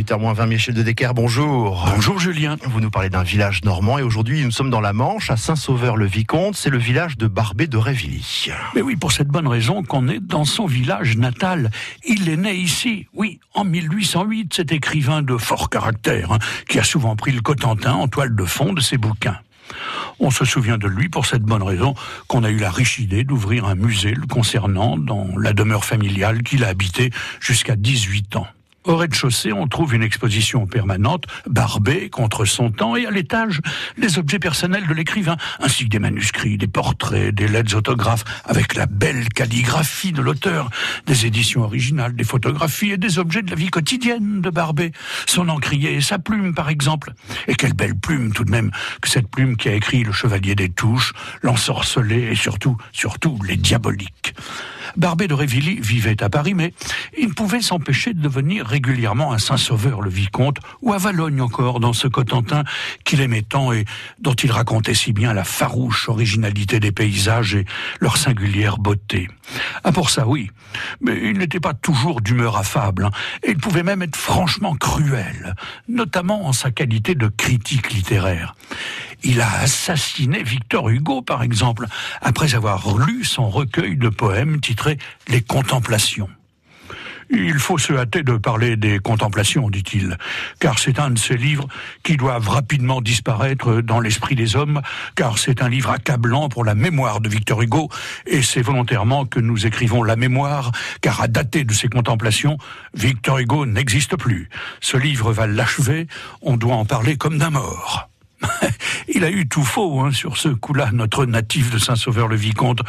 8h20, Michel de Decker, bonjour. Bonjour Julien. Vous nous parlez d'un village normand et aujourd'hui nous sommes dans la Manche, à Saint-Sauveur-le-Vicomte, c'est le village de Barbé de Révilly. Mais oui, pour cette bonne raison qu'on est dans son village natal. Il est né ici, oui, en 1808, cet écrivain de fort caractère, hein, qui a souvent pris le Cotentin en toile de fond de ses bouquins. On se souvient de lui pour cette bonne raison qu'on a eu la riche idée d'ouvrir un musée le concernant dans la demeure familiale qu'il a habité jusqu'à 18 ans. Au rez-de-chaussée, on trouve une exposition permanente, barbée contre son temps, et à l'étage, les objets personnels de l'écrivain, ainsi que des manuscrits, des portraits, des lettres autographes, avec la belle calligraphie de l'auteur, des éditions originales, des photographies et des objets de la vie quotidienne de Barbé, son encrier et sa plume, par exemple. Et quelle belle plume, tout de même, que cette plume qui a écrit Le Chevalier des Touches, L'Ensorcelé et surtout, surtout, Les Diaboliques. Barbé de Révilly vivait à Paris, mais il pouvait s'empêcher de venir régulièrement à Saint-Sauveur-le-Vicomte, ou à Valogne encore, dans ce Cotentin qu'il aimait tant et dont il racontait si bien la farouche originalité des paysages et leur singulière beauté. Ah pour ça, oui, mais il n'était pas toujours d'humeur affable, hein, et il pouvait même être franchement cruel, notamment en sa qualité de critique littéraire. Il a assassiné Victor Hugo, par exemple, après avoir lu son recueil de poèmes titré Les Contemplations. Il faut se hâter de parler des contemplations, dit-il, car c'est un de ces livres qui doivent rapidement disparaître dans l'esprit des hommes, car c'est un livre accablant pour la mémoire de Victor Hugo, et c'est volontairement que nous écrivons la mémoire, car à dater de ces contemplations, Victor Hugo n'existe plus. Ce livre va l'achever, on doit en parler comme d'un mort. Il a eu tout faux hein, sur ce coup-là, notre natif de Saint-Sauveur-le-Vicomte,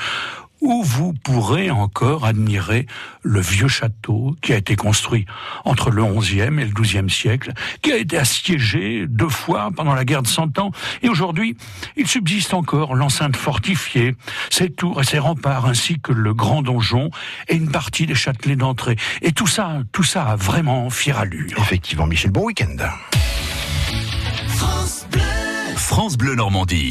où vous pourrez encore admirer le vieux château qui a été construit entre le XIe et le XIIe siècle, qui a été assiégé deux fois pendant la guerre de Cent Ans, et aujourd'hui, il subsiste encore l'enceinte fortifiée, ses tours et ses remparts, ainsi que le grand donjon et une partie des châtelets d'entrée. Et tout ça, tout ça a vraiment fière allure. Effectivement, Michel, bon week-end. France Bleu Normandie.